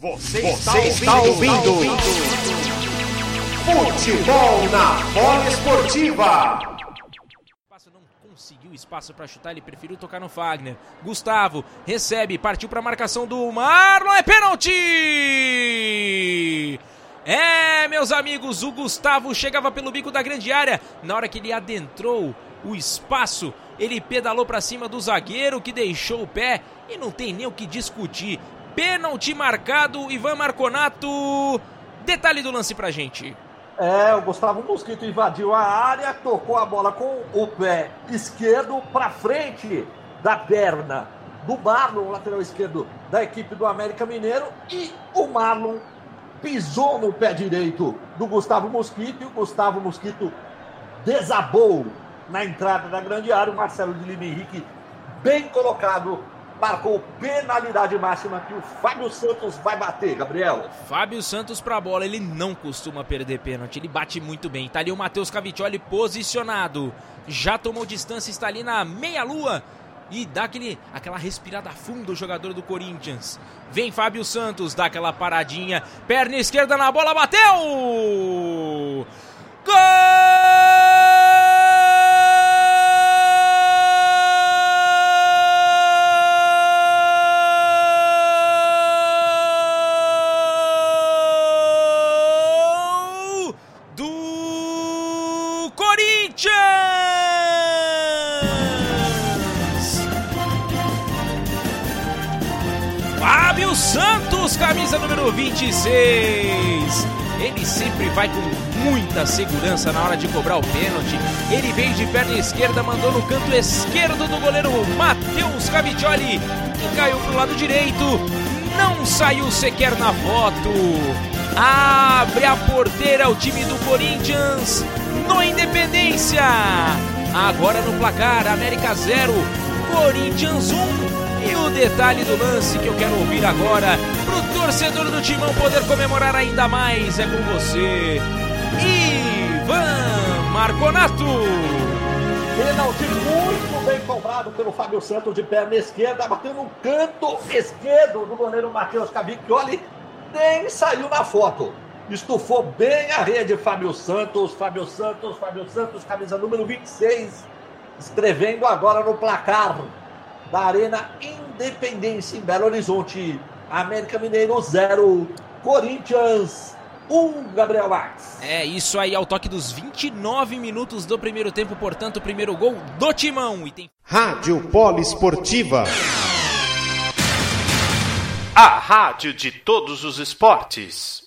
Você, Você está, ouvindo, ouvindo. Futebol na bola esportiva. Não conseguiu espaço para chutar, ele preferiu tocar no Fagner. Gustavo recebe, partiu para a marcação do Marlon, é pênalti! É, meus amigos, o Gustavo chegava pelo bico da grande área. Na hora que ele adentrou o espaço, ele pedalou para cima do zagueiro que deixou o pé e não tem nem o que discutir pênalti marcado, Ivan Marconato. Detalhe do lance pra gente. É, o Gustavo Mosquito invadiu a área, tocou a bola com o pé esquerdo para frente da perna do Marlon, lateral esquerdo da equipe do América Mineiro, e o Marlon pisou no pé direito do Gustavo Mosquito e o Gustavo Mosquito desabou na entrada da grande área. O Marcelo de Lima Henrique, bem colocado marcou penalidade máxima que o Fábio Santos vai bater, Gabriel. Fábio Santos para a bola, ele não costuma perder pênalti, ele bate muito bem. Tá ali o Matheus Caviccioli posicionado. Já tomou distância, está ali na meia-lua e dá aquele, aquela respirada fundo o jogador do Corinthians. Vem Fábio Santos, dá aquela paradinha, perna esquerda na bola, bateu! Fábio Santos, camisa número 26. Ele sempre vai com muita segurança na hora de cobrar o pênalti. Ele veio de perna esquerda, mandou no canto esquerdo do goleiro Matheus Caviccioli, que caiu pro lado direito. Não saiu sequer na foto. Abre a porteira o time do Corinthians no Independência. Agora no placar, América 0, Corinthians 1. E o detalhe do lance que eu quero ouvir agora, pro torcedor do Timão poder comemorar ainda mais, é com você, Ivan Marconato. Pênalti muito bem cobrado pelo Fábio Santos de perna esquerda, bateu no canto esquerdo do goleiro Matheus Cavicchioli, nem saiu na foto. Estufou bem a rede Fábio Santos, Fábio Santos, Fábio Santos, camisa número 26, escrevendo agora no placar da Arena Independência em Belo Horizonte. América Mineiro 0, Corinthians 1, um, Gabriel Max. É isso aí, ao toque dos 29 minutos do primeiro tempo, portanto, o primeiro gol do Timão. E tem... Rádio Poliesportiva. A rádio de todos os esportes.